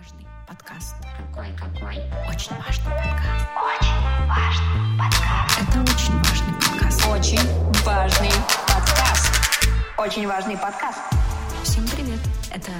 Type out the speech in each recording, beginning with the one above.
важный подкаст. Какой-какой? Очень важный подкаст. Очень важный подкаст. Это очень важный подкаст. Очень важный подкаст. Очень важный подкаст. Всем привет. Это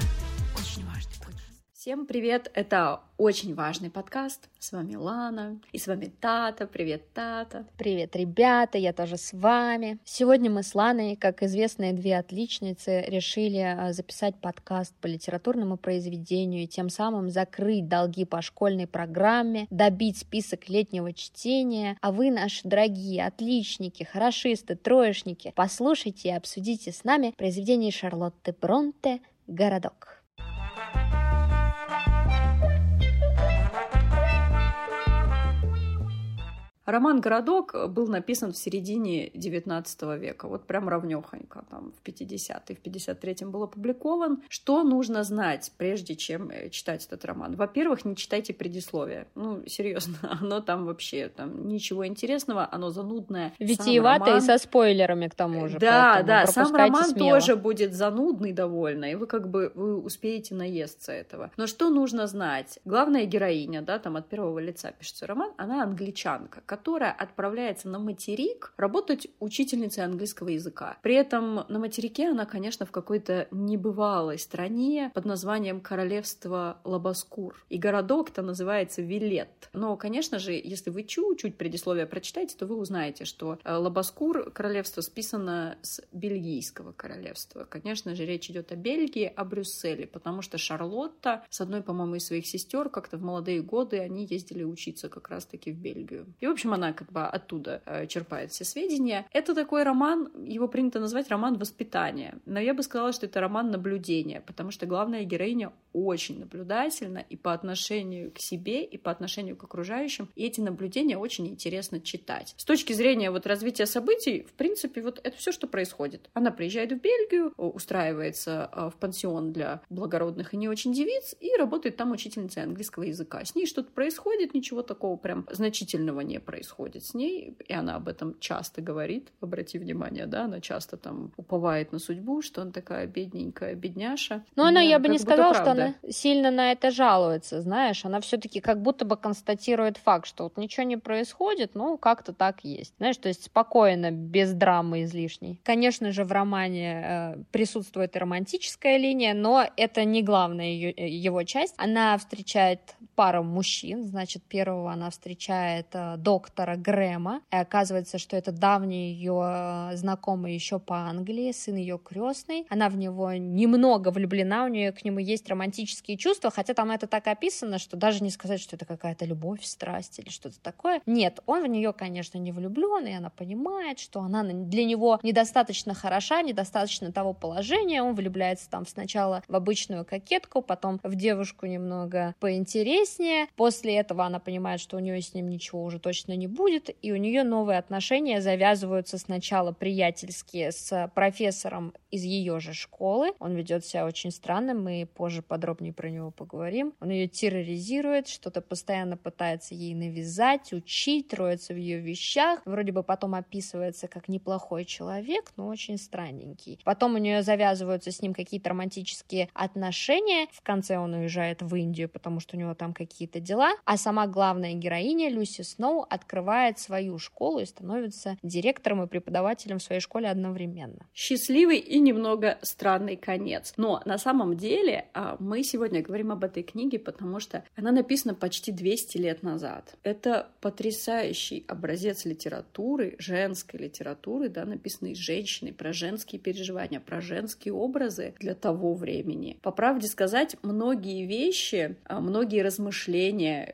Всем привет! Это очень важный подкаст. С вами Лана и с вами Тата. Привет, Тата. Привет, ребята, я тоже с вами. Сегодня мы с Ланой, как известные две отличницы, решили а, записать подкаст по литературному произведению и тем самым закрыть долги по школьной программе, добить список летнего чтения. А вы, наши дорогие отличники, хорошисты, троечники, послушайте и обсудите с нами произведение Шарлотты Бронте «Городок». Роман «Городок» был написан в середине XIX века, вот прям равнёхонько, там в 50-е, в 53-м был опубликован. Что нужно знать, прежде чем э, читать этот роман? Во-первых, не читайте предисловие. Ну, серьезно, оно там вообще, там ничего интересного, оно занудное. Витиевато и со спойлерами к тому же. Да, да, сам роман смело. тоже будет занудный довольно, и вы как бы вы успеете наесться этого. Но что нужно знать? Главная героиня, да, там от первого лица пишется роман, она англичанка, которая отправляется на материк работать учительницей английского языка. При этом на материке она, конечно, в какой-то небывалой стране под названием Королевство Лабаскур. И городок-то называется Вилет. Но, конечно же, если вы чуть-чуть предисловие прочитаете, то вы узнаете, что э, Лабаскур королевство списано с бельгийского королевства. Конечно же, речь идет о Бельгии, о Брюсселе, потому что Шарлотта с одной, по-моему, из своих сестер как-то в молодые годы они ездили учиться как раз-таки в Бельгию. И, в общем, общем, она как бы оттуда э, черпает все сведения. Это такой роман, его принято назвать роман воспитания. Но я бы сказала, что это роман наблюдения, потому что главная героиня очень наблюдательна и по отношению к себе, и по отношению к окружающим. И эти наблюдения очень интересно читать. С точки зрения вот развития событий, в принципе, вот это все, что происходит. Она приезжает в Бельгию, устраивается э, в пансион для благородных и не очень девиц и работает там учительницей английского языка. С ней что-то происходит, ничего такого прям значительного не происходит происходит с ней, и она об этом часто говорит, обрати внимание, да, она часто там уповает на судьбу, что она такая бедненькая бедняша. Ну, она, я бы не сказала, что она сильно на это жалуется, знаешь, она все-таки как будто бы констатирует факт, что вот ничего не происходит, ну, как-то так есть, знаешь, то есть спокойно, без драмы излишней. Конечно же, в романе э, присутствует и романтическая линия, но это не главная ее, э, его часть. Она встречает пару мужчин, значит, первого она встречает э, доктора доктора Грэма. И оказывается, что это давний ее э, знакомый еще по Англии, сын ее крестный. Она в него немного влюблена, у нее к нему есть романтические чувства, хотя там это так описано, что даже не сказать, что это какая-то любовь, страсть или что-то такое. Нет, он в нее, конечно, не влюблен, и она понимает, что она для него недостаточно хороша, недостаточно того положения. Он влюбляется там сначала в обычную кокетку, потом в девушку немного поинтереснее. После этого она понимает, что у нее с ним ничего уже точно не будет, и у нее новые отношения завязываются сначала приятельские с профессором из ее же школы. Он ведет себя очень странно, мы позже подробнее про него поговорим. Он ее терроризирует, что-то постоянно пытается ей навязать, учить, роется в ее вещах. Вроде бы потом описывается как неплохой человек, но очень странненький. Потом у нее завязываются с ним какие-то романтические отношения. В конце он уезжает в Индию, потому что у него там какие-то дела. А сама главная героиня Люси Сноу от открывает свою школу и становится директором и преподавателем в своей школе одновременно. Счастливый и немного странный конец. Но на самом деле а, мы сегодня говорим об этой книге, потому что она написана почти 200 лет назад. Это потрясающий образец литературы, женской литературы, да, написанной женщиной, про женские переживания, про женские образы для того времени. По правде сказать, многие вещи, а, многие размышления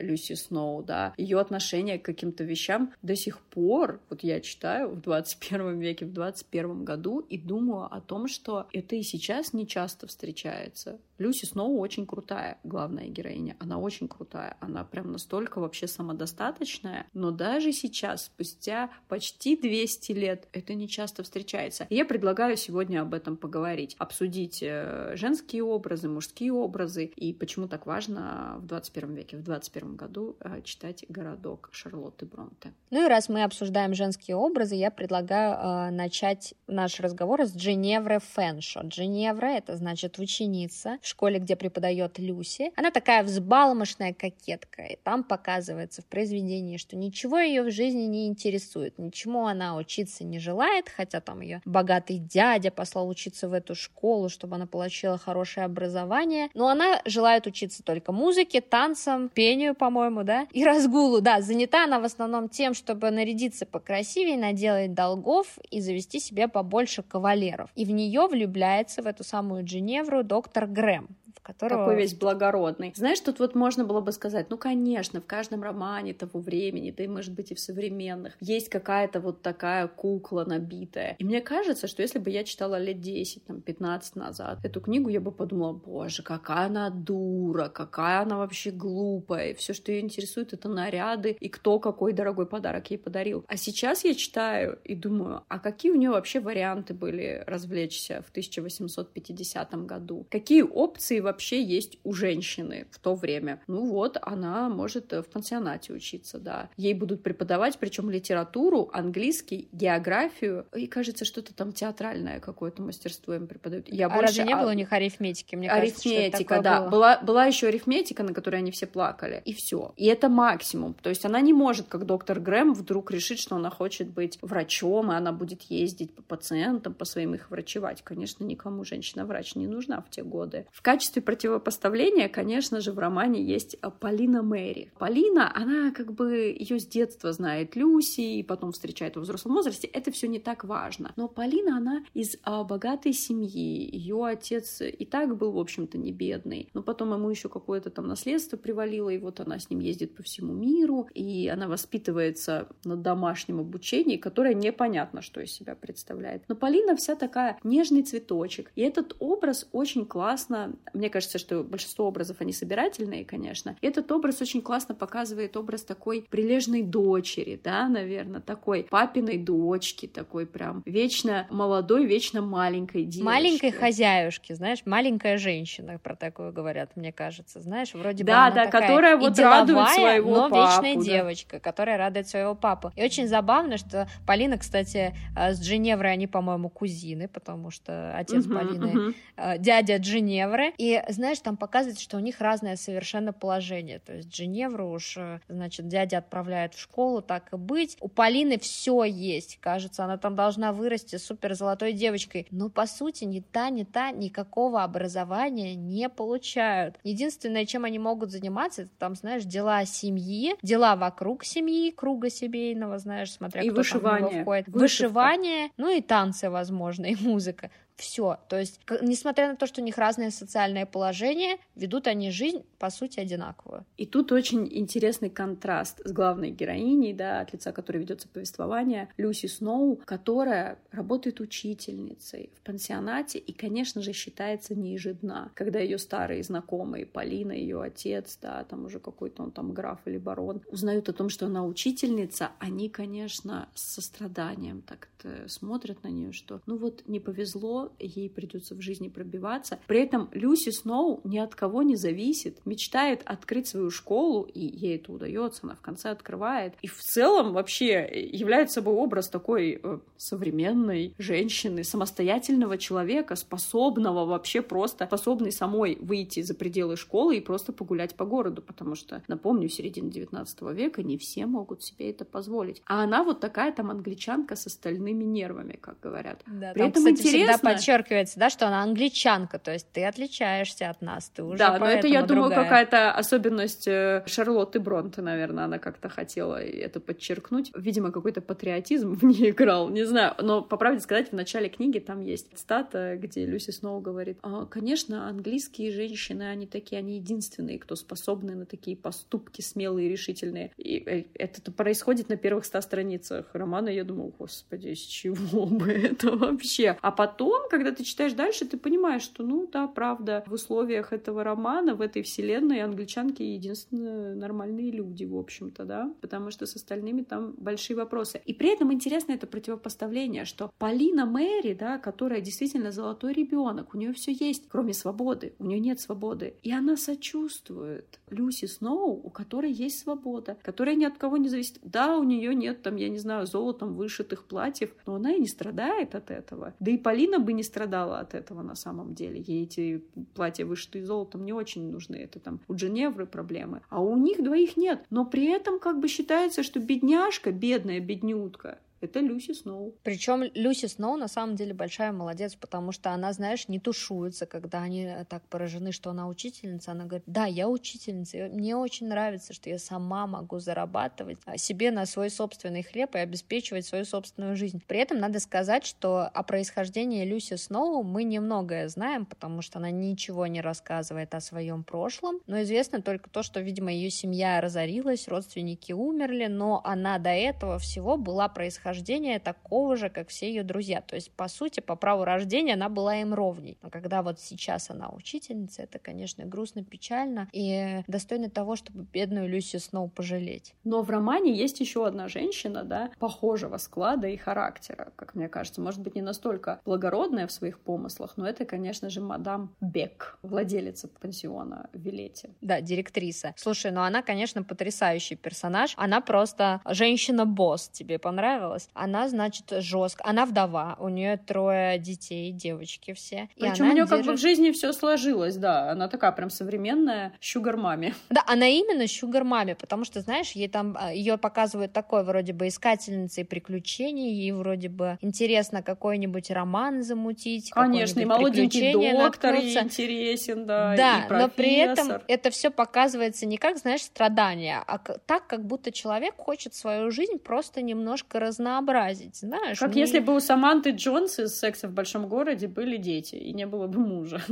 Люси Сноу, да, ее отношение к каким-то вещам до сих пор, вот я читаю в 21 веке, в 21 году и думаю о том, что это и сейчас не часто встречается. Люси Сноу очень крутая, главная героиня. Она очень крутая. Она прям настолько вообще самодостаточная. Но даже сейчас, спустя почти 200 лет, это не часто встречается. И я предлагаю сегодня об этом поговорить. Обсудить э, женские образы, мужские образы и почему так важно в 21 21 веке, в 21 году э, читать «Городок» Шарлотты Бронте. Ну и раз мы обсуждаем женские образы, я предлагаю э, начать наш разговор с Дженевры Фэншо. Дженевра — это значит ученица в школе, где преподает Люси. Она такая взбалмошная кокетка, и там показывается в произведении, что ничего ее в жизни не интересует, ничему она учиться не желает, хотя там ее богатый дядя послал учиться в эту школу, чтобы она получила хорошее образование, но она желает учиться только музыке, танцам, пению, по-моему, да, и разгулу, да, занята она в основном тем, чтобы нарядиться покрасивее, наделать долгов и завести себе побольше кавалеров. И в нее влюбляется в эту самую Дженевру доктор Грэм которого... Такой весь благородный. Знаешь, тут вот можно было бы сказать, ну, конечно, в каждом романе того времени, да и, может быть, и в современных, есть какая-то вот такая кукла набитая. И мне кажется, что если бы я читала лет 10, там, 15 назад эту книгу, я бы подумала, боже, какая она дура, какая она вообще глупая, все, что ее интересует, это наряды и кто какой дорогой подарок ей подарил. А сейчас я читаю и думаю, а какие у нее вообще варианты были развлечься в 1850 году? Какие опции вообще вообще есть у женщины в то время. Ну вот, она может э, в пансионате учиться, да. Ей будут преподавать, причем литературу, английский, географию, и, кажется, что-то там театральное какое-то мастерство им преподают. Я а больше... разве не было у них арифметики? Мне арифметика, кажется, да. Было. Была, была еще арифметика, на которой они все плакали, и все. И это максимум. То есть она не может, как доктор Грэм, вдруг решить, что она хочет быть врачом, и она будет ездить по пациентам, по своим их врачевать. Конечно, никому женщина-врач не нужна в те годы. В качестве противопоставления, конечно же, в романе есть а, Полина Мэри. Полина, она как бы ее с детства знает Люси, и потом встречает в взрослом возрасте. Это все не так важно. Но Полина, она из а, богатой семьи. Ее отец и так был, в общем-то, не бедный. Но потом ему еще какое-то там наследство привалило, и вот она с ним ездит по всему миру, и она воспитывается на домашнем обучении, которое непонятно, что из себя представляет. Но Полина вся такая нежный цветочек. И этот образ очень классно, мне кажется, что большинство образов, они собирательные, конечно. Этот образ очень классно показывает образ такой прилежной дочери, да, наверное, такой папиной дочки, такой прям вечно молодой, вечно маленькой девушки. Маленькой хозяюшки, знаешь, маленькая женщина, про такую говорят, мне кажется, знаешь, вроде да, бы да, которая вот радует своего но папу, вечная да. девочка, которая радует своего папу. И очень забавно, что Полина, кстати, э, с Дженеврой они, по-моему, кузины, потому что отец uh-huh, Полины uh-huh. дядя Дженевры. И знаешь, там показывается, что у них разное совершенно положение. То есть Женевру уж, э, значит, дядя отправляет в школу, так и быть. У Полины все есть. Кажется, она там должна вырасти супер золотой девочкой. Но, по сути, ни та, ни та никакого образования не получают. Единственное, чем они могут заниматься, это там, знаешь, дела семьи, дела вокруг семьи, круга семейного, знаешь, смотря и кто вышивание. там в него входит. Вышивание, ну и танцы, возможно, и музыка все. То есть, несмотря на то, что у них разное социальное положение, ведут они жизнь, по сути, одинаковую. И тут очень интересный контраст с главной героиней, да, от лица которой ведется повествование, Люси Сноу, которая работает учительницей в пансионате и, конечно же, считается ниже дна. Когда ее старые знакомые, Полина, ее отец, да, там уже какой-то он там граф или барон, узнают о том, что она учительница, они, конечно, с состраданием так смотрят на нее, что ну вот не повезло, ей придется в жизни пробиваться. При этом Люси Сноу ни от кого не зависит, мечтает открыть свою школу, и ей это удается, она в конце открывает. И в целом вообще является собой образ такой э, современной женщины, самостоятельного человека, способного вообще просто, способной самой выйти за пределы школы и просто погулять по городу, потому что, напомню, середина 19 века не все могут себе это позволить. А она вот такая там англичанка с остальными нервами, как говорят. Да, При там, этом кстати, интересно подчеркивается, да, что она англичанка, то есть ты отличаешься от нас, ты уже Да, но это, я думаю, какая-то особенность э, Шарлотты Бронте, наверное, она как-то хотела это подчеркнуть. Видимо, какой-то патриотизм в ней играл, не знаю. Но, по правде сказать, в начале книги там есть стата, где Люси снова говорит, а, конечно, английские женщины, они такие, они единственные, кто способны на такие поступки смелые и решительные. И э, это происходит на первых ста страницах романа. Я думаю, господи, с чего бы это вообще? А потом когда ты читаешь дальше, ты понимаешь, что, ну да, правда, в условиях этого романа, в этой вселенной англичанки единственные нормальные люди, в общем-то, да, потому что с остальными там большие вопросы. И при этом интересно это противопоставление, что Полина Мэри, да, которая действительно золотой ребенок, у нее все есть, кроме свободы, у нее нет свободы, и она сочувствует Люси Сноу, у которой есть свобода, которая ни от кого не зависит. Да, у нее нет там, я не знаю, золотом вышитых платьев, но она и не страдает от этого. Да и Полина бы не страдала от этого на самом деле. Ей эти платья вышитые золотом не очень нужны. Это там у Дженевры проблемы. А у них двоих нет. Но при этом как бы считается, что бедняжка, бедная беднютка, это Люси Сноу. Причем Люси Сноу на самом деле большая молодец, потому что она, знаешь, не тушуется, когда они так поражены, что она учительница. Она говорит, да, я учительница, мне очень нравится, что я сама могу зарабатывать себе на свой собственный хлеб и обеспечивать свою собственную жизнь. При этом надо сказать, что о происхождении Люси Сноу мы немногое знаем, потому что она ничего не рассказывает о своем прошлом, но известно только то, что, видимо, ее семья разорилась, родственники умерли, но она до этого всего была происхождением происхождения такого же, как все ее друзья. То есть, по сути, по праву рождения она была им ровней. Но когда вот сейчас она учительница, это, конечно, грустно, печально и достойно того, чтобы бедную Люси снова пожалеть. Но в романе есть еще одна женщина, да, похожего склада и характера, как мне кажется. Может быть, не настолько благородная в своих помыслах, но это, конечно же, мадам Бек, владелица пансиона в Вилете. Да, директриса. Слушай, ну она, конечно, потрясающий персонаж. Она просто женщина-босс. Тебе понравилось? Осталась. Она, значит, жестко. Она вдова, у нее трое детей, девочки все. Причем у нее держит... как бы в жизни все сложилось, да. Она такая прям современная щугар-маме. Да, она именно щугар-маме, потому что, знаешь, ей там а, ее показывают такой вроде бы искательницей приключений, ей вроде бы интересно какой-нибудь роман замутить. Конечно, и молоденький доктор ей интересен, да. Да, но при этом это все показывается не как, знаешь, страдания, а так, как будто человек хочет свою жизнь просто немножко разнообразить разнообразить, знаешь. Как не... если бы у Саманты Джонс из «Секса в большом городе» были дети, и не было бы мужа.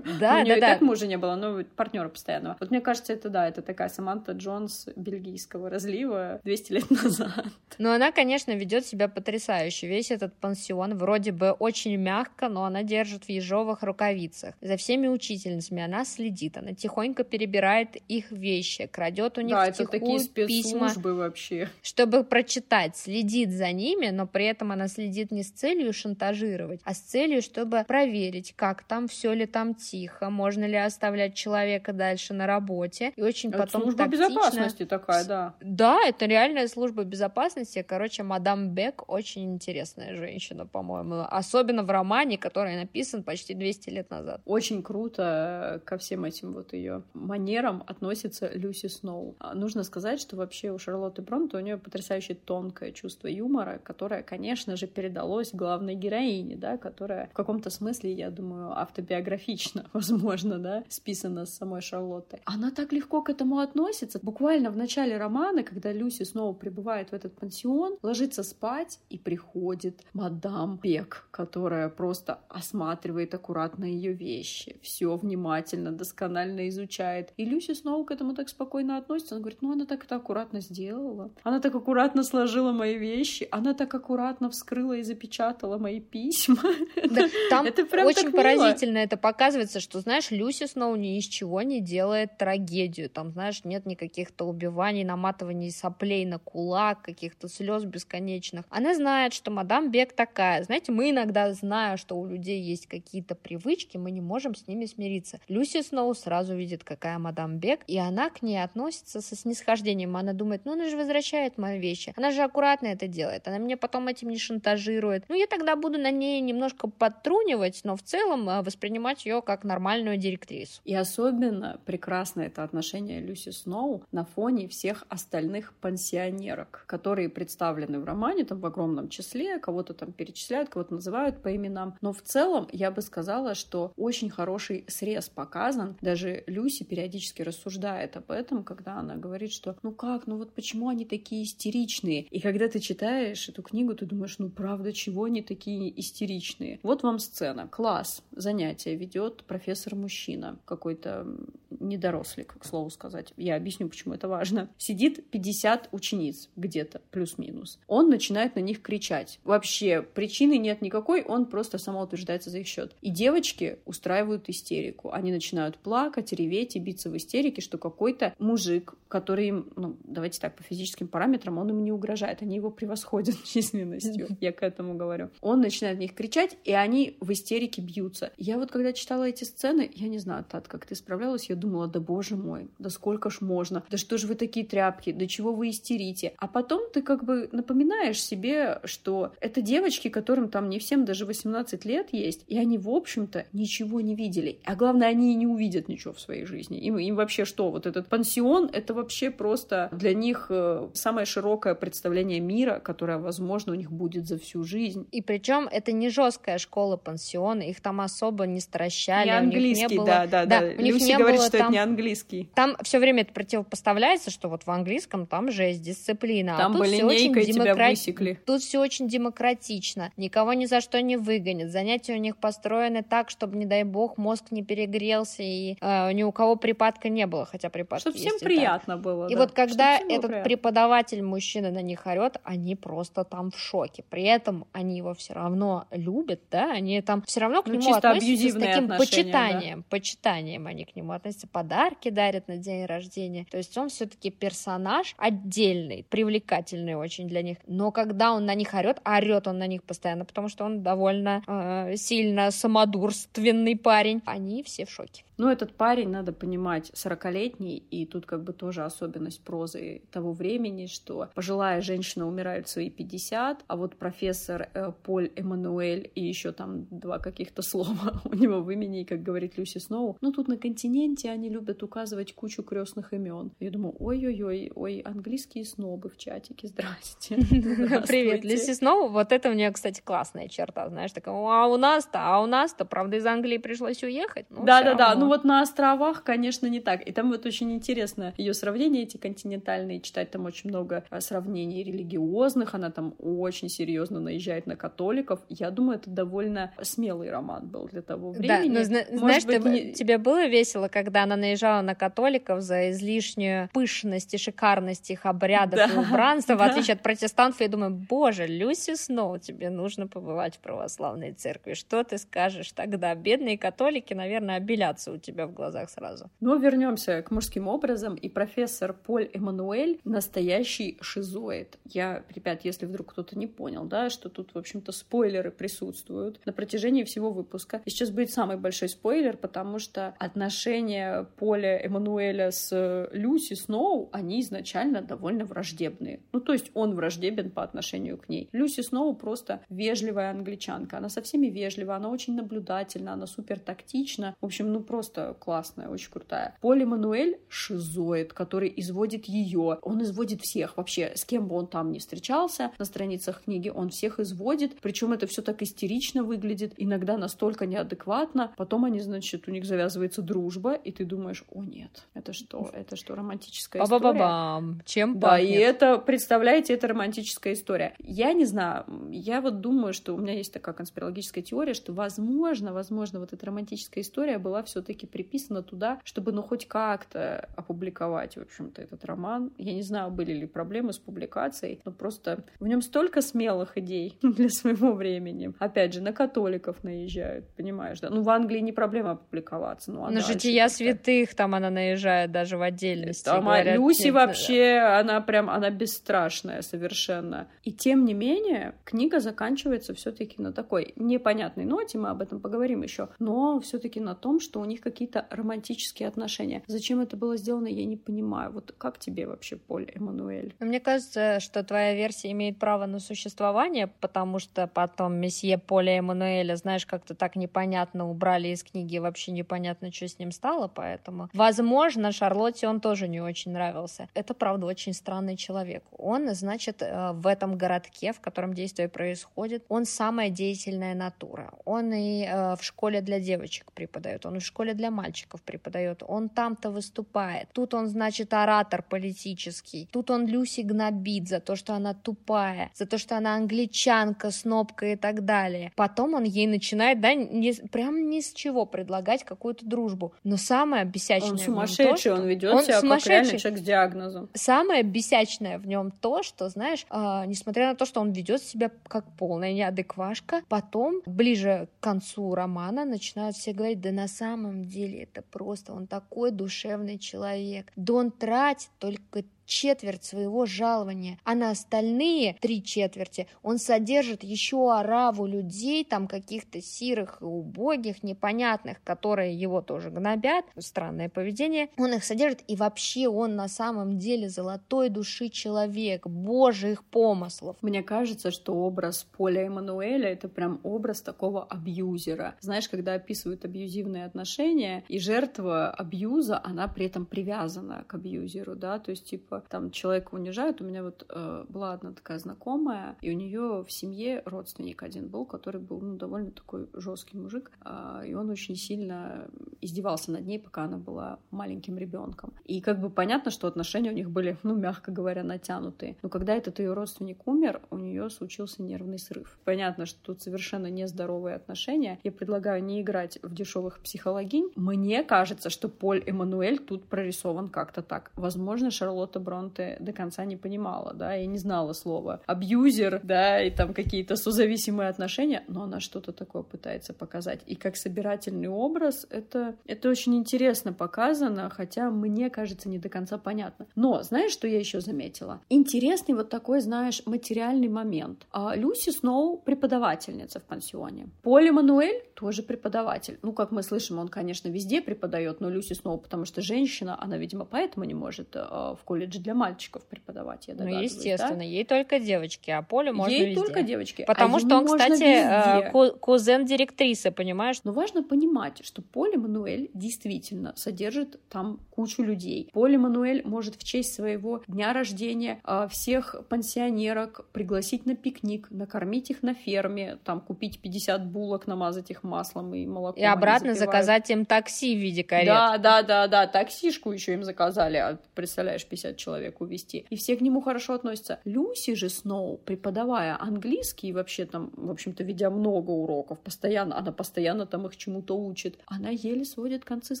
Да, да, да. и так мужа не было, но партнера постоянного. Вот мне кажется, это да, это такая Саманта Джонс бельгийского разлива 200 лет назад. Но она, конечно, ведет себя потрясающе. Весь этот пансион вроде бы очень мягко, но она держит в ежовых рукавицах. За всеми учительницами она следит, она тихонько перебирает их вещи, крадет у них да, это такие письма, вообще. чтобы прочитать, следить следит за ними, но при этом она следит не с целью шантажировать, а с целью, чтобы проверить, как там, все ли там тихо, можно ли оставлять человека дальше на работе. И очень это потом служба тактично... безопасности такая, да. Да, это реальная служба безопасности. Короче, мадам Бек очень интересная женщина, по-моему. Особенно в романе, который написан почти 200 лет назад. Очень круто ко всем этим вот ее манерам относится Люси Сноу. А нужно сказать, что вообще у Шарлотты Бронте у нее потрясающе тонкое чувство чувство юмора, которое, конечно же, передалось главной героине, да, которая в каком-то смысле, я думаю, автобиографично, возможно, да, списана с самой Шарлоттой. Она так легко к этому относится. Буквально в начале романа, когда Люси снова прибывает в этот пансион, ложится спать, и приходит мадам Бек, которая просто осматривает аккуратно ее вещи, все внимательно, досконально изучает. И Люси снова к этому так спокойно относится. Она говорит, ну она так это аккуратно сделала. Она так аккуратно сложила мои вещи. Она так аккуратно вскрыла и запечатала мои письма. Да, там это прям очень поразительно это показывается, что, знаешь, Люси Сноу ни из чего не делает трагедию. Там, знаешь, нет никаких-то убиваний, наматываний соплей на кулак, каких-то слез бесконечных. Она знает, что мадам Бек такая. Знаете, мы иногда, зная, что у людей есть какие-то привычки, мы не можем с ними смириться. Люси Сноу сразу видит, какая мадам Бек, и она к ней относится со снисхождением. Она думает, ну она же возвращает мои вещи. Она же аккуратно это делает, она меня потом этим не шантажирует. Ну, я тогда буду на ней немножко подтрунивать, но в целом э, воспринимать ее как нормальную директрису. И особенно прекрасно это отношение Люси Сноу на фоне всех остальных пансионерок, которые представлены в романе там в огромном числе, кого-то там перечисляют, кого-то называют по именам. Но в целом я бы сказала, что очень хороший срез показан. Даже Люси периодически рассуждает об этом, когда она говорит, что ну как, ну вот почему они такие истеричные? И когда ты ты читаешь эту книгу, ты думаешь, ну правда, чего они такие истеричные? Вот вам сцена. Класс. Занятие ведет профессор-мужчина. Какой-то недорослик, к слову сказать. Я объясню, почему это важно. Сидит 50 учениц где-то, плюс-минус. Он начинает на них кричать. Вообще, причины нет никакой, он просто самоутверждается за их счет. И девочки устраивают истерику. Они начинают плакать, реветь и биться в истерике, что какой-то мужик, который им, ну, давайте так, по физическим параметрам, он им не угрожает, они его превосходят численностью, я к этому говорю. Он начинает на них кричать, и они в истерике бьются. Я вот когда читала эти сцены, я не знаю, Тат, как ты справлялась, я думала, да боже мой, да сколько ж можно, да что же вы такие тряпки, да чего вы истерите. А потом ты как бы напоминаешь себе, что это девочки, которым там не всем даже 18 лет есть, и они, в общем-то, ничего не видели. А главное, они и не увидят ничего в своей жизни. Им, им вообще что? Вот этот пансион — это вообще просто для них э, самое широкое представление мира, которое, возможно, у них будет за всю жизнь. И причем это не жесткая школа пансион, их там особо не стращали. Не английский, не было... да, да, да. У них Люси не говорит, было что там... это не английский. Там все время это противопоставляется, что вот в английском там жесть, дисциплина. А там а тут бы линейкой демократ... тебя высекли. Тут все очень демократично. Никого ни за что не выгонят. Занятия у них построены так, чтобы, не дай бог, мозг не перегрелся и э, ни у кого припадка не было, хотя припадки Чтобы всем приятно так. было. И да. вот когда этот приятно. преподаватель мужчина на них орет, они просто там в шоке. При этом они его все равно любят, да, они там все равно к ну, нему относятся с таким почитанием, да? почитанием они к нему относятся, подарки дарят на день рождения. То есть он все-таки персонаж отдельный, привлекательный очень для них. Но когда он на них орет, орет он на них постоянно, потому что он довольно э, сильно самодурственный парень. Они все в шоке. Ну, этот парень, надо понимать, 40-летний, и тут как бы тоже особенность прозы того времени, что пожилая женщина умирает в свои 50, а вот профессор э, Поль Эммануэль и еще там два каких-то слова у него в имени, как говорит Люси Сноу, ну, тут на континенте они любят указывать кучу крестных имен. Я думаю, ой-ой-ой, ой, английские снобы в чатике, здрасте. Привет, Люси Сноу, вот это у нее, кстати, классная черта, знаешь, такая, а у нас-то, а у нас-то, правда, из Англии пришлось уехать. Да-да-да, ну вот на островах, конечно, не так. И там вот очень интересно ее сравнения эти континентальные, читать там очень много а, сравнений религиозных, она там очень серьезно наезжает на католиков. Я думаю, это довольно смелый роман был для того времени. Да, но зна- знаешь, быть, ты, не... тебе было весело, когда она наезжала на католиков за излишнюю пышность и шикарность их обрядов да, и убранства, в отличие от протестантов, я думаю, боже, Люси Сноу, тебе нужно побывать в православной церкви. Что ты скажешь тогда? Бедные католики, наверное, обелятся у тебя в глазах сразу. Но вернемся к мужским образам. И профессор Поль Эммануэль настоящий шизоид. Я, ребят, если вдруг кто-то не понял, да, что тут, в общем-то, спойлеры присутствуют на протяжении всего выпуска. И сейчас будет самый большой спойлер, потому что отношения Поля Эммануэля с Люси Сноу, они изначально довольно враждебные. Ну, то есть он враждебен по отношению к ней. Люси Сноу просто вежливая англичанка. Она со всеми вежлива, она очень наблюдательна, она супер тактична. В общем, ну просто классная, очень крутая. Поль Мануэль шизоид, который изводит ее. Он изводит всех вообще, с кем бы он там ни встречался на страницах книги, он всех изводит. Причем это все так истерично выглядит, иногда настолько неадекватно. Потом они, значит, у них завязывается дружба, и ты думаешь, о нет, это что? Это что, романтическая история? Ба-ба-бам. Чем Да, и это, представляете, это романтическая история. Я не знаю, я вот думаю, что у меня есть такая конспирологическая теория, что возможно, возможно, вот эта романтическая история была все-таки приписано туда, чтобы, ну, хоть как-то опубликовать, в общем-то, этот роман. Я не знаю, были ли проблемы с публикацией, но просто в нем столько смелых идей для своего времени. Опять же, на католиков наезжают, понимаешь, да? Ну, в Англии не проблема опубликоваться. Ну, а на жития святых там она наезжает даже в отдельности. Там говорят, Люси нет, вообще, да. она прям, она бесстрашная совершенно. И тем не менее, книга заканчивается все-таки на такой непонятной ноте, мы об этом поговорим еще, но все-таки на том, что у них какие-то романтические отношения. Зачем это было сделано, я не понимаю. Вот как тебе вообще, Поль Эммануэль? Мне кажется, что твоя версия имеет право на существование, потому что потом месье Поля Эммануэля, знаешь, как-то так непонятно убрали из книги, вообще непонятно, что с ним стало, поэтому, возможно, Шарлотте он тоже не очень нравился. Это, правда, очень странный человек. Он, значит, э, в этом городке, в котором действие происходит, он самая деятельная натура. Он и э, в школе для девочек преподает, он в школе для мальчиков преподает, он там-то выступает, тут он, значит, оратор политический, тут он Люси гнобит за то, что она тупая, за то, что она англичанка, снобка и так далее. Потом он ей начинает, да, не, прям ни с чего предлагать какую-то дружбу. Но самое бесячное он сумасшедший, то, что... он ведет он себя как реальный человек с диагнозом. Самое бесячное в нем то, что, знаешь, э, несмотря на то, что он ведет себя как полная неадеквашка, потом, ближе к концу романа, начинают все говорить, да на самом деле это просто, он такой душевный человек, да он тратит только четверть своего жалования, а на остальные три четверти он содержит еще ораву людей, там каких-то сирых и убогих, непонятных, которые его тоже гнобят, странное поведение, он их содержит, и вообще он на самом деле золотой души человек, божьих помыслов. Мне кажется, что образ Поля Эммануэля — это прям образ такого абьюзера. Знаешь, когда описывают абьюзивные отношения, и жертва абьюза, она при этом привязана к абьюзеру, да, то есть, типа, типа там человека унижают. У меня вот э, была одна такая знакомая, и у нее в семье родственник один был, который был ну, довольно такой жесткий мужик, э, и он очень сильно издевался над ней, пока она была маленьким ребенком. И как бы понятно, что отношения у них были, ну, мягко говоря, натянутые. Но когда этот ее родственник умер, у нее случился нервный срыв. Понятно, что тут совершенно нездоровые отношения. Я предлагаю не играть в дешевых психологинь. Мне кажется, что Поль Эммануэль тут прорисован как-то так. Возможно, Шарлотта Бронте до конца не понимала, да, и не знала слова абьюзер, да, и там какие-то созависимые отношения, но она что-то такое пытается показать. И как собирательный образ это, это очень интересно показано, хотя мне кажется не до конца понятно. Но знаешь, что я еще заметила? Интересный вот такой, знаешь, материальный момент. А Люси Сноу преподавательница в пансионе. Поли Мануэль тоже преподаватель. Ну, как мы слышим, он, конечно, везде преподает, но Люси Сноу, потому что женщина, она, видимо, поэтому не может э, в колледже для мальчиков преподавать, я Ну, естественно, да? ей только девочки, а Поле можно ей везде. только девочки. Потому а что он, кстати, э, ку- кузен директрисы, понимаешь? Но важно понимать, что Поле Мануэль действительно содержит там кучу людей. Поле Мануэль может в честь своего дня рождения э, всех пансионерок пригласить на пикник, накормить их на ферме, там купить 50 булок, намазать их маслом и молоком. И обратно заказать им такси в виде карет. Да, да, да, да, таксишку еще им заказали, а представляешь, 50 человек увести. И все к нему хорошо относятся. Люси же Сноу, преподавая английский, вообще там, в общем-то, ведя много уроков, постоянно, она постоянно там их чему-то учит, она еле сводит концы с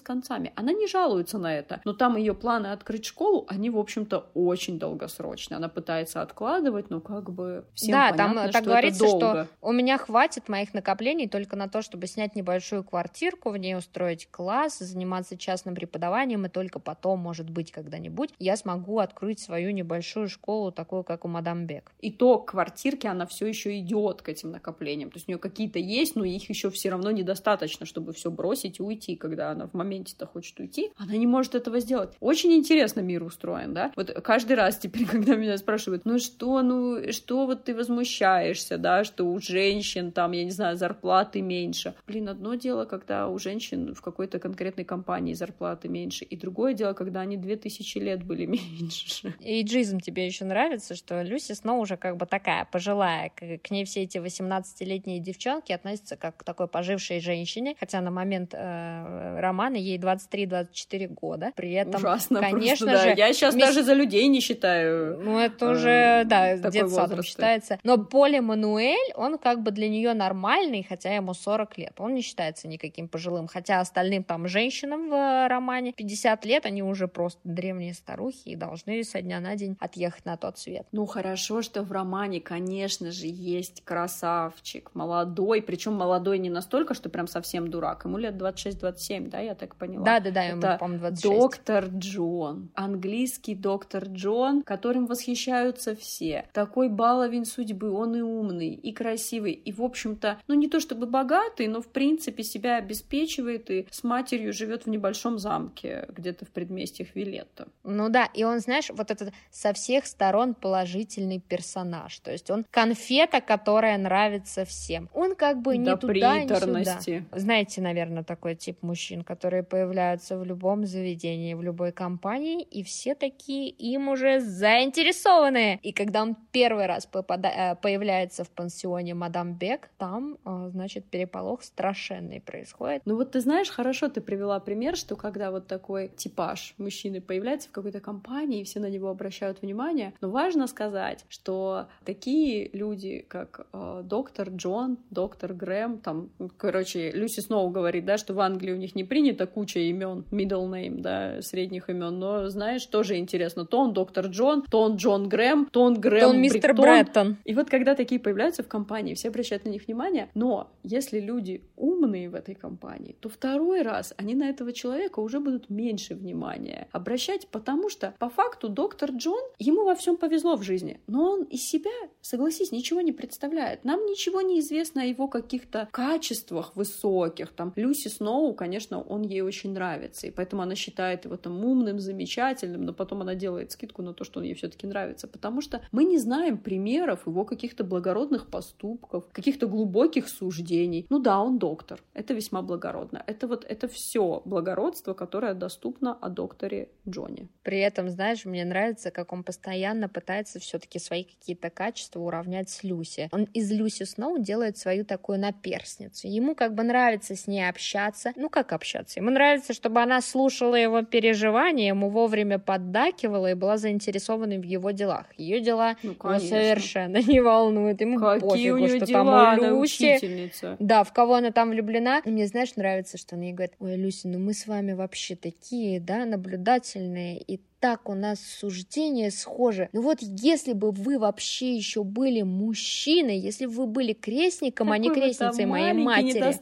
концами. Она не жалуется на это, но там ее планы открыть школу, они, в общем-то, очень долгосрочные. Она пытается откладывать, но как бы всем да, понятно, там так что говорится, это долго. что у меня хватит моих накоплений только на то, чтобы снять небольшую квартирку, в ней устроить класс, заниматься частным преподаванием, и только потом, может быть, когда-нибудь я смогу открыть свою небольшую школу, такую, как у мадам Бек. И то квартирки, она все еще идет к этим накоплениям. То есть у нее какие-то есть, но их еще все равно недостаточно, чтобы все бросить и уйти, когда она в моменте-то хочет уйти. Она не может этого сделать. Очень интересно мир устроен, да? Вот каждый раз теперь, когда меня спрашивают, ну что, ну что вот ты возмущаешься, да, что у женщин там, я не знаю, зарплаты меньше. Блин, одно дело, когда у женщин в какой-то конкретной компании зарплаты меньше, и другое дело, когда они две тысячи лет были меньше меньше. Эйджизм тебе еще нравится, что Люси снова уже как бы такая пожилая, к ней все эти 18-летние девчонки относятся как к такой пожившей женщине, хотя на момент э, романа ей 23-24 года. При этом, Ужасно конечно просто, же... Да. Я сейчас мисс... даже за людей не считаю. Ну, это уже, э, да, детсадом считается. Но Поле Мануэль, он как бы для нее нормальный, хотя ему 40 лет. Он не считается никаким пожилым, хотя остальным там женщинам в романе 50 лет, они уже просто древние старухи и должны должны со дня на день отъехать на тот свет. Ну хорошо, что в романе, конечно же, есть красавчик, молодой, причем молодой не настолько, что прям совсем дурак. Ему лет 26-27, да, я так поняла? Да, да, да, ему, по-моему, 26. Доктор Джон, английский доктор Джон, которым восхищаются все. Такой баловень судьбы, он и умный, и красивый, и, в общем-то, ну не то чтобы богатый, но в принципе себя обеспечивает и с матерью живет в небольшом замке, где-то в предместьях Вилетта. Ну да, и он знаешь, вот этот со всех сторон положительный персонаж. То есть он конфета, которая нравится всем. Он как бы не туда, не сюда. Знаете, наверное, такой тип мужчин, которые появляются в любом заведении, в любой компании, и все такие им уже заинтересованы. И когда он первый раз попада... Э, появляется в пансионе Мадам Бек, там, э, значит, переполох страшенный происходит. Ну вот ты знаешь, хорошо ты привела пример, что когда вот такой типаж мужчины появляется в какой-то компании, и все на него обращают внимание, но важно сказать, что такие люди, как э, доктор Джон, доктор Грэм, там, короче, Люси Сноу говорит, да, что в Англии у них не принято куча имен, middle name, да, средних имен, но знаешь, тоже интересно, то он доктор Джон, то он Джон Грэм, то он Грэм То он мистер Бреттон. И вот когда такие появляются в компании, все обращают на них внимание, но если люди умные в этой компании, то второй раз они на этого человека уже будут меньше внимания обращать, потому что по факту доктор Джон, ему во всем повезло в жизни, но он из себя, согласись, ничего не представляет. Нам ничего не известно о его каких-то качествах высоких. Там Люси Сноу, конечно, он ей очень нравится, и поэтому она считает его там умным, замечательным, но потом она делает скидку на то, что он ей все-таки нравится, потому что мы не знаем примеров его каких-то благородных поступков, каких-то глубоких суждений. Ну да, он доктор, это весьма благородно. Это вот это все благородство, которое доступно о докторе Джонни. При этом, знаешь, мне нравится, как он постоянно пытается все-таки свои какие-то качества уравнять с Люси. Он из Люси Сноу делает свою такую наперсницу. Ему как бы нравится с ней общаться. Ну, как общаться? Ему нравится, чтобы она слушала его переживания, ему вовремя поддакивала и была заинтересована в его делах. Ее дела ну, его совершенно не волнуют. Ему Какие пофигу, у нее что дела, там у Люси. Да, в кого она там влюблена. И мне, знаешь, нравится, что она ей говорит, ой, Люси, ну мы с вами вообще такие, да, наблюдательные и так у нас суждения схожи. Ну вот если бы вы вообще еще были мужчиной, если бы вы были крестником, Какой а не крестницей моей матери,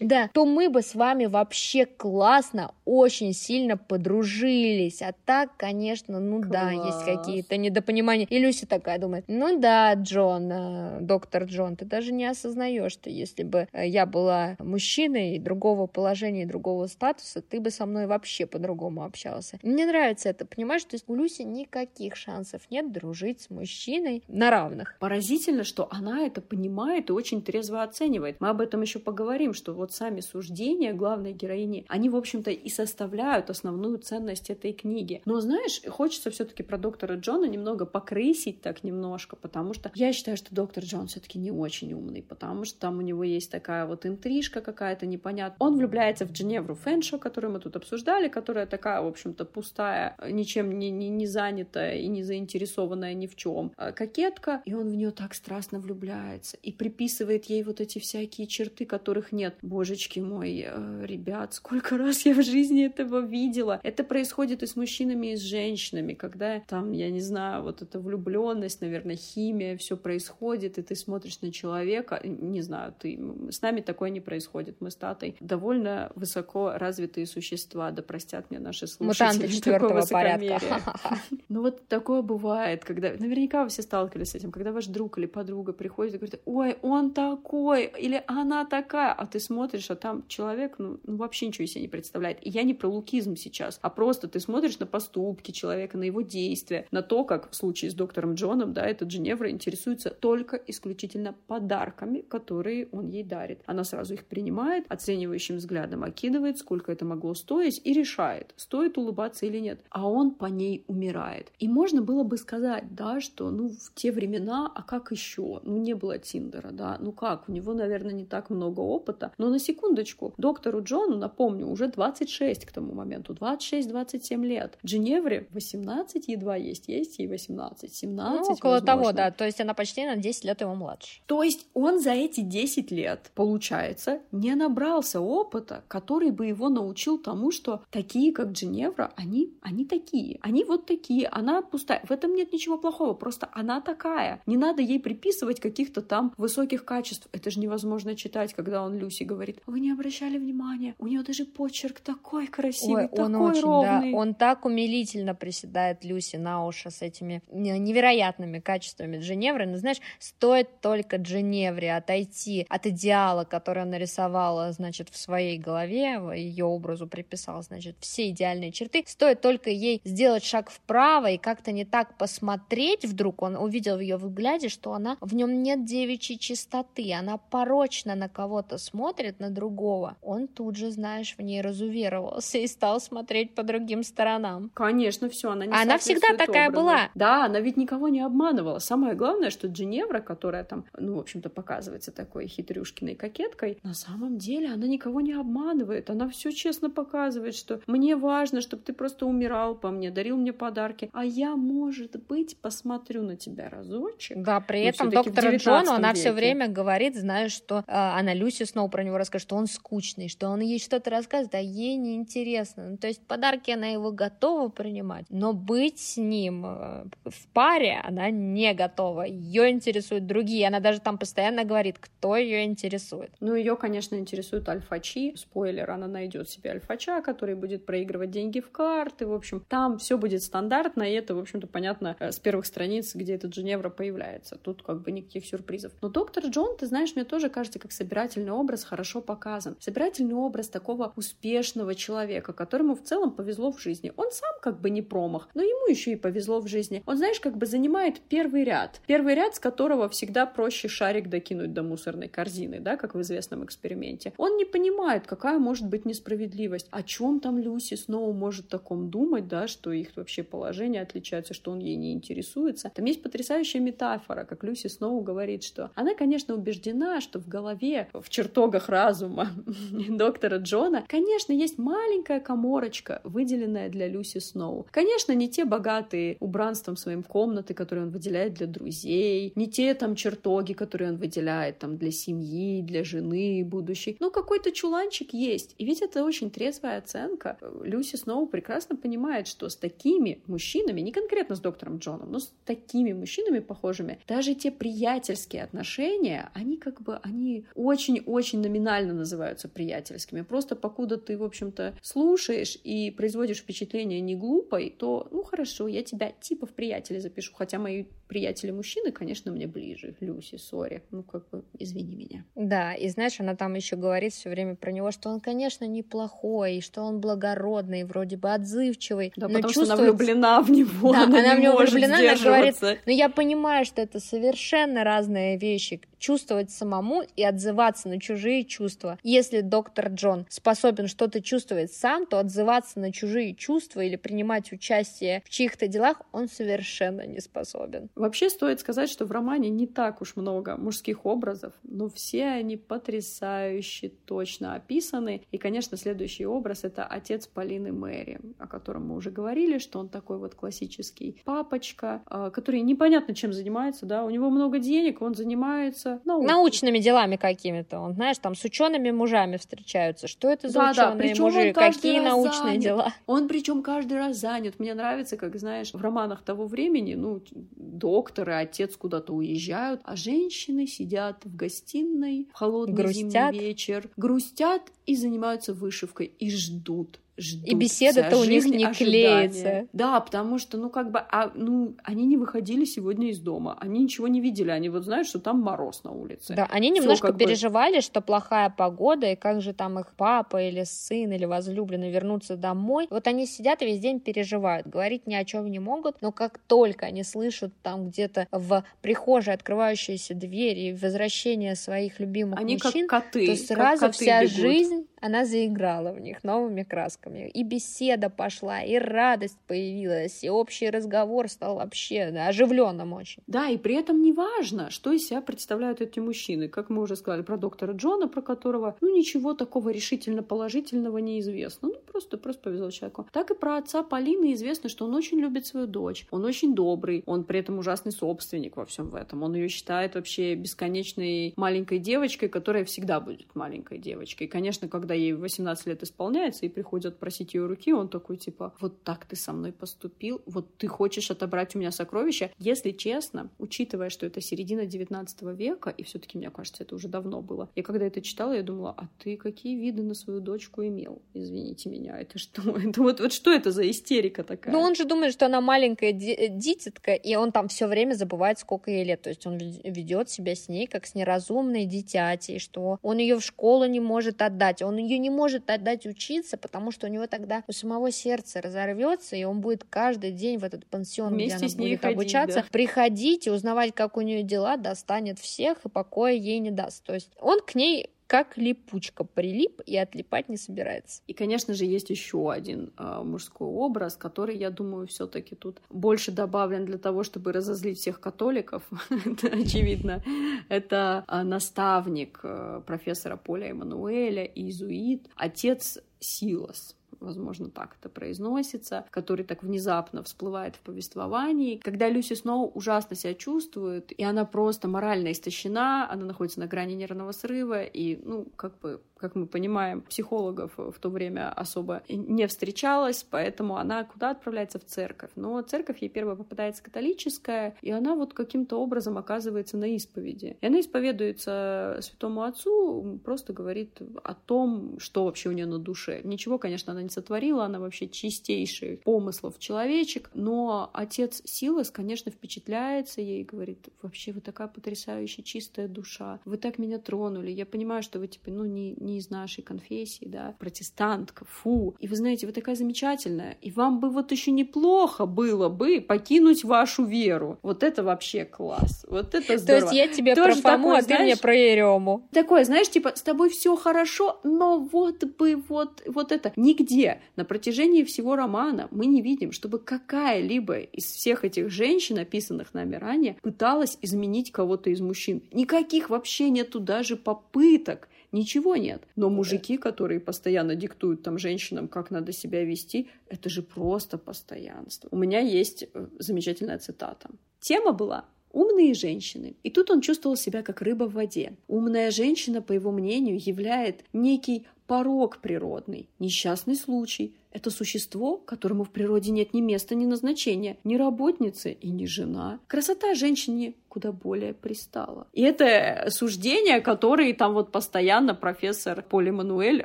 да, то мы бы с вами вообще классно, очень сильно подружились. А так, конечно, ну Класс. да, есть какие-то недопонимания. И Люся такая думает, ну да, Джон, э, доктор Джон, ты даже не осознаешь, что если бы э, я была мужчиной другого положения, другого статуса, ты бы со мной вообще по-другому общался. Мне нравится это понимаешь, то есть у Люси никаких шансов нет дружить с мужчиной на равных. Поразительно, что она это понимает и очень трезво оценивает. Мы об этом еще поговорим, что вот сами суждения главной героини, они, в общем-то, и составляют основную ценность этой книги. Но, знаешь, хочется все-таки про доктора Джона немного покрысить так немножко, потому что я считаю, что доктор Джон все-таки не очень умный, потому что там у него есть такая вот интрижка какая-то непонятная. Он влюбляется в Дженевру Фэншо, которую мы тут обсуждали, которая такая, в общем-то, пустая, ничем не, не, не занятая и не заинтересованная ни в чем а кокетка, и он в нее так страстно влюбляется и приписывает ей вот эти всякие черты, которых нет. Божечки мой, э, ребят, сколько раз я в жизни этого видела. Это происходит и с мужчинами, и с женщинами, когда там, я не знаю, вот эта влюбленность, наверное, химия, все происходит, и ты смотришь на человека, не знаю, ты, с нами такое не происходит, мы с Татой довольно высоко развитые существа, да простят мне наши слушатели. Мутанты четвертого порядка мере. Ну вот такое бывает, когда... Наверняка вы все сталкивались с этим, когда ваш друг или подруга приходит и говорит, ой, он такой, или она такая, а ты смотришь, а там человек, ну, ну вообще ничего себе не представляет. И я не про лукизм сейчас, а просто ты смотришь на поступки человека, на его действия, на то, как в случае с доктором Джоном, да, этот Женевра интересуется только исключительно подарками, которые он ей дарит. Она сразу их принимает, оценивающим взглядом окидывает, сколько это могло стоить, и решает, стоит улыбаться или нет. А он по ней умирает. И можно было бы сказать, да, что, ну, в те времена, а как еще? Ну, не было Тиндера, да, ну как, у него, наверное, не так много опыта. Но на секундочку, доктору Джону, напомню, уже 26 к тому моменту, 26-27 лет. Дженевре 18 едва есть, есть ей 18, 17, Ну, около возможно. того, да, то есть она почти на 10 лет его младше. То есть он за эти 10 лет, получается, не набрался опыта, который бы его научил тому, что такие, как Дженевра, они, они такие. Они вот такие, она пустая. В этом нет ничего плохого, просто она такая. Не надо ей приписывать каких-то там высоких качеств. Это же невозможно читать, когда он Люси говорит, вы не обращали внимания, у нее даже почерк такой красивый, Ой, такой он очень, ровный. Да, он так умилительно приседает Люси на уши с этими невероятными качествами Дженевры. Но знаешь, стоит только Дженевре отойти от идеала, который она нарисовала, значит, в своей голове, ее образу приписала, значит, все идеальные черты, стоит только ей сделать шаг вправо и как-то не так посмотреть вдруг, он увидел в ее взгляде, что она в нем нет девичьей чистоты, она порочно на кого-то смотрит, на другого, он тут же, знаешь, в ней разуверовался и стал смотреть по другим сторонам. Конечно, все, она не Она всегда такая образу. была. Да, она ведь никого не обманывала. Самое главное, что Джиневра, которая там, ну, в общем-то, показывается такой хитрюшкиной кокеткой, на самом деле она никого не обманывает. Она все честно показывает, что мне важно, чтобы ты просто умирал по мне, дарил мне подарки, а я, может быть, посмотрю на тебя разочек. Да, при этом доктора Джону она все время говорит, знаешь, что э, она Люси снова про него расскажет, что он скучный, что он ей что-то рассказывает, а ей неинтересно. Ну, то есть подарки она его готова принимать, но быть с ним э, в паре она не готова. Ее интересуют другие. Она даже там постоянно говорит, кто ее интересует. Ну, ее, конечно, интересует альфачи. Спойлер, она найдет себе альфача, который будет проигрывать деньги в карты. В общем, там все будет стандартно, и это, в общем-то, понятно э, с первых страниц, где этот Женевра появляется. Тут как бы никаких сюрпризов. Но доктор Джон, ты знаешь, мне тоже кажется, как собирательный образ хорошо показан. Собирательный образ такого успешного человека, которому в целом повезло в жизни. Он сам как бы не промах, но ему еще и повезло в жизни. Он, знаешь, как бы занимает первый ряд. Первый ряд, с которого всегда проще шарик докинуть до мусорной корзины, да, как в известном эксперименте. Он не понимает, какая может быть несправедливость. О чем там Люси снова может таком думать, да, что их вообще положение отличается, что он ей не интересуется. Там есть потрясающая метафора, как Люси снова говорит, что она, конечно, убеждена, что в голове, в чертогах разума доктора Джона, конечно, есть маленькая коморочка, выделенная для Люси Сноу. Конечно, не те богатые убранством своим комнаты, которые он выделяет для друзей, не те там чертоги, которые он выделяет там для семьи, для жены будущей. Но какой-то чуланчик есть. И ведь это очень трезвая оценка. Люси Сноу прекрасно понимает, что с такими мужчинами, не конкретно с доктором Джоном, но с такими мужчинами похожими, даже те приятельские отношения, они как бы, они очень-очень номинально называются приятельскими. Просто покуда ты, в общем-то, слушаешь и производишь впечатление не глупой, то, ну хорошо, я тебя типа в приятели запишу, хотя мои приятели мужчины, конечно, мне ближе. Люси, сори. Ну, как бы, извини меня. Да, и знаешь, она там еще говорит все время про него, что он, конечно, неплохой, что он благородный, вроде бы отзывчивый. Да, но потому что она влюблена в него. Да, она, она в него влюблена, она говорит, но «Ну, я понимаю, что это совершенно разные вещи. Чувствовать самому и отзываться на чужие чувства. Если доктор Джон способен что-то чувствовать сам, то отзываться на чужие чувства или принимать участие в чьих-то делах он совершенно не способен. Вообще стоит сказать, что в романе не так уж много мужских образов, но все они потрясающе точно описаны. И, конечно, следующий образ — это отец Полины Мэри, о котором мы уже говорили, что он такой вот классический папочка, а, который непонятно чем занимается, да, у него много денег, он занимается наукой. научными делами какими-то. Он, знаешь, там с учеными мужами встречаются. Что это за да, ученые да. мужи? Какие научные занят. дела? Он причем каждый раз занят. Мне нравится, как, знаешь, в романах того времени, ну, доктор и отец куда-то уезжают, а женщины сидят в гостиной в холодный грустят. зимний вечер, грустят и занимаются вышивкой и ждут ждут. И беседа-то у них не ожидания. клеится. Да, потому что, ну, как бы, а, ну, они не выходили сегодня из дома, они ничего не видели, они вот знают, что там мороз на улице. Да, они немножко Всё, переживали, бы... что плохая погода, и как же там их папа или сын или возлюбленный вернутся домой. Вот они сидят и весь день переживают, говорить ни о чем не могут, но как только они слышат там где-то в прихожей открывающиеся двери и возвращение своих любимых они мужчин, как коты, то сразу как коты вся бегут. жизнь она заиграла в них новыми красками. И беседа пошла, и радость появилась, и общий разговор стал вообще да, оживленным очень. Да, и при этом не важно, что из себя представляют эти мужчины. Как мы уже сказали про доктора Джона, про которого, ну, ничего такого решительно положительного не известно. Ну, просто, просто повезло человеку. Так и про отца Полины известно, что он очень любит свою дочь. Он очень добрый, он при этом ужасный собственник во всем этом. Он ее считает вообще бесконечной маленькой девочкой, которая всегда будет маленькой девочкой. И, конечно, когда ей 18 лет исполняется и приходят просить ее руки, он такой типа, вот так ты со мной поступил, вот ты хочешь отобрать у меня сокровища. Если честно, учитывая, что это середина 19 века, и все-таки, мне кажется, это уже давно было, я когда это читала, я думала, а ты какие виды на свою дочку имел? Извините меня, это что? Это вот, вот что это за истерика такая? Ну, он же думает, что она маленькая дитятка, и он там все время забывает, сколько ей лет. То есть он ведет себя с ней как с неразумной дитятей, что он ее в школу не может отдать. Он ее не может отдать учиться, потому что у него тогда у самого сердце разорвется, и он будет каждый день в этот пансион, Вместе где она будет ходить, обучаться, да. приходить и узнавать, как у нее дела, достанет всех и покоя ей не даст. То есть он к ней как липучка прилип и отлипать не собирается. И, конечно же, есть еще один э, мужской образ, который, я думаю, все-таки тут больше добавлен для того, чтобы разозлить всех католиков. Это очевидно. Это э, наставник э, профессора Поля Эммануэля, иезуит, отец Силас возможно, так это произносится, который так внезапно всплывает в повествовании. Когда Люси снова ужасно себя чувствует, и она просто морально истощена, она находится на грани нервного срыва, и, ну, как бы как мы понимаем, психологов в то время особо не встречалась, поэтому она куда отправляется в церковь. Но церковь ей первая попадается католическая, и она вот каким-то образом оказывается на исповеди. И она исповедуется святому отцу, просто говорит о том, что вообще у нее на душе. Ничего, конечно, она не сотворила, она вообще чистейший помыслов человечек, но отец Силас, конечно, впечатляется ей и говорит, вообще вы такая потрясающая чистая душа, вы так меня тронули, я понимаю, что вы типа, ну, не, не из нашей конфессии, да, протестантка, фу. И вы знаете, вы такая замечательная, и вам бы вот еще неплохо было бы покинуть вашу веру. Вот это вообще класс. Вот это здорово. То есть я тебе Тоже про Фому, такой, а ты знаешь, мне про Ерему. Такое, знаешь, типа, с тобой все хорошо, но вот бы вот, вот это. Нигде на протяжении всего романа мы не видим, чтобы какая-либо из всех этих женщин, описанных нами ранее, пыталась изменить кого-то из мужчин. Никаких вообще нету даже попыток Ничего нет. Но мужики, которые постоянно диктуют там женщинам, как надо себя вести, это же просто постоянство. У меня есть э, замечательная цитата. Тема была умные женщины. И тут он чувствовал себя как рыба в воде. Умная женщина, по его мнению, являет некий порог природный, несчастный случай. Это существо, которому в природе нет ни места, ни назначения, ни работницы и ни жена. Красота женщине куда более пристало. И это суждения, которые там вот постоянно профессор Поль Эммануэль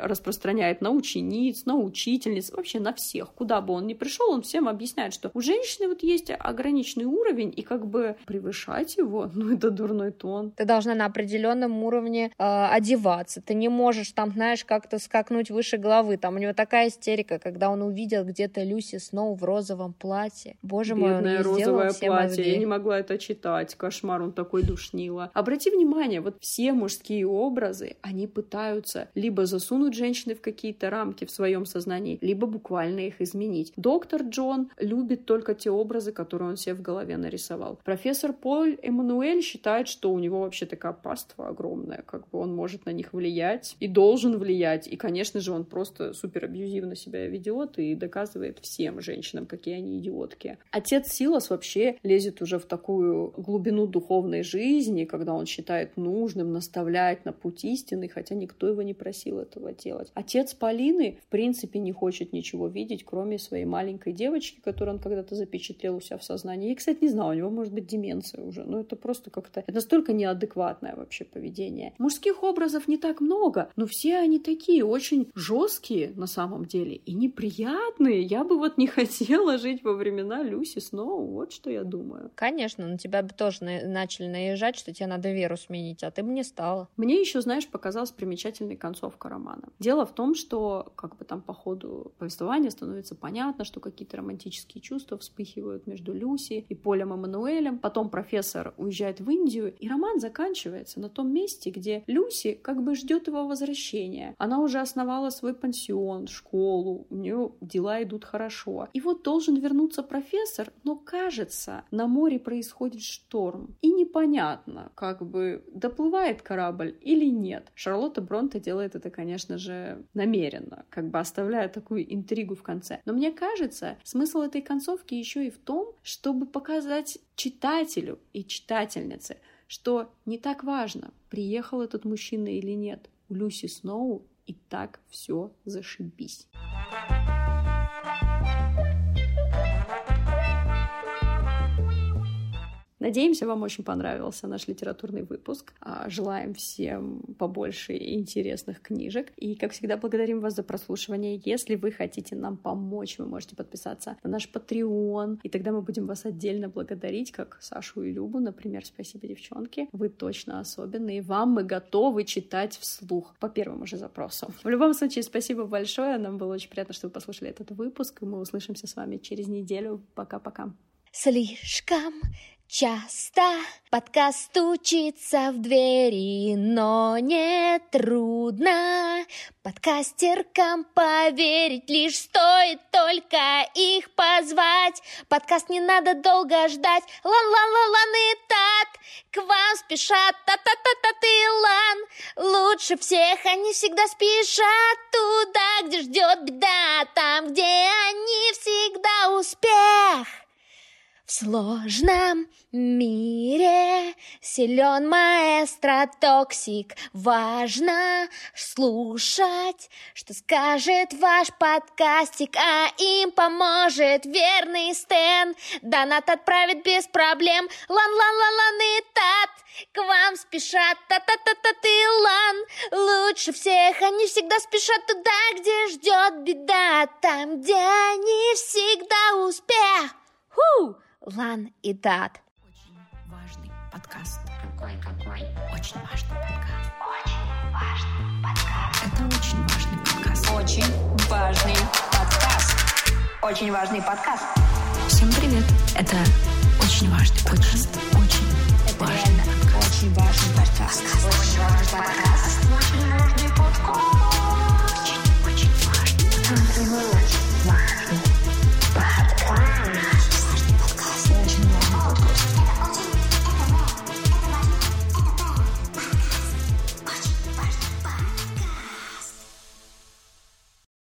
распространяет на учениц, на учительниц, вообще на всех. Куда бы он ни пришел, он всем объясняет, что у женщины вот есть ограниченный уровень, и как бы превышать его, ну это дурной тон. Ты должна на определенном уровне э, одеваться. Ты не можешь там, знаешь, как-то скакнуть выше головы. Там у него такая истерика, когда он увидел где-то Люси Сноу в розовом платье. Боже Бедное мой, он розовое все платье. Мозги. Я не могла это читать. Кошмар кошмар, он такой душнило. Обрати внимание, вот все мужские образы, они пытаются либо засунуть женщины в какие-то рамки в своем сознании, либо буквально их изменить. Доктор Джон любит только те образы, которые он себе в голове нарисовал. Профессор Поль Эммануэль считает, что у него вообще такая паства огромная, как бы он может на них влиять и должен влиять. И, конечно же, он просто супер абьюзивно себя ведет и доказывает всем женщинам, какие они идиотки. Отец Силас вообще лезет уже в такую глубину духовной жизни, когда он считает нужным наставлять на путь истины, хотя никто его не просил этого делать. Отец Полины, в принципе, не хочет ничего видеть, кроме своей маленькой девочки, которую он когда-то запечатлел у себя в сознании. Я, кстати, не знала, у него может быть деменция уже, но это просто как-то... Это настолько неадекватное вообще поведение. Мужских образов не так много, но все они такие очень жесткие на самом деле и неприятные. Я бы вот не хотела жить во времена Люси Сноу, вот что я думаю. Конечно, на тебя бы тоже начали наезжать, что тебе надо веру сменить, а ты бы не стала. Мне еще, знаешь, показалась примечательной концовка романа. Дело в том, что как бы там по ходу повествования становится понятно, что какие-то романтические чувства вспыхивают между Люси и Полем Эммануэлем. Потом профессор уезжает в Индию, и роман заканчивается на том месте, где Люси как бы ждет его возвращения. Она уже основала свой пансион, школу, у нее дела идут хорошо. И вот должен вернуться профессор, но кажется, на море происходит шторм. И непонятно, как бы доплывает корабль или нет. Шарлотта Бронте делает это, конечно же, намеренно, как бы оставляя такую интригу в конце. Но мне кажется, смысл этой концовки еще и в том, чтобы показать читателю и читательнице, что не так важно, приехал этот мужчина или нет. У Люси Сноу и так все зашибись. Надеемся, вам очень понравился наш литературный выпуск. А, желаем всем побольше интересных книжек. И, как всегда, благодарим вас за прослушивание. Если вы хотите нам помочь, вы можете подписаться на наш Patreon, и тогда мы будем вас отдельно благодарить, как Сашу и Любу, например. Спасибо, девчонки. Вы точно особенные. Вам мы готовы читать вслух по первому же запросу. В любом случае, спасибо большое. Нам было очень приятно, что вы послушали этот выпуск, и мы услышимся с вами через неделю. Пока-пока. Слишком Часто подкаст стучится в двери, но не трудно подкастеркам поверить, лишь стоит только их позвать. Подкаст не надо долго ждать, лан-лан-лан-лан и тат, к вам спешат та-та-та-та ты лан. Лучше всех они всегда спешат туда, где ждет беда, там, где они всегда успех. В сложном мире силен маэстро токсик. Важно слушать, что скажет ваш подкастик, а им поможет верный Стэн. Донат отправит без проблем. Лан-лан-лан-лан и тат. К вам спешат та-та-та-та ты лан. Лучше всех они всегда спешат туда, где ждет беда. Там, где они всегда успех. Ху! Лан и Дат. Очень важный подкаст. Какой, какой? Очень важный подкаст. Очень важный подкаст. Это очень важный подкаст. Очень важный подкаст. Очень важный подкаст. Всем привет. Это очень важный подкаст. Очень, очень важный подкаст. Очень важный подкаст. Очень важный подкаст.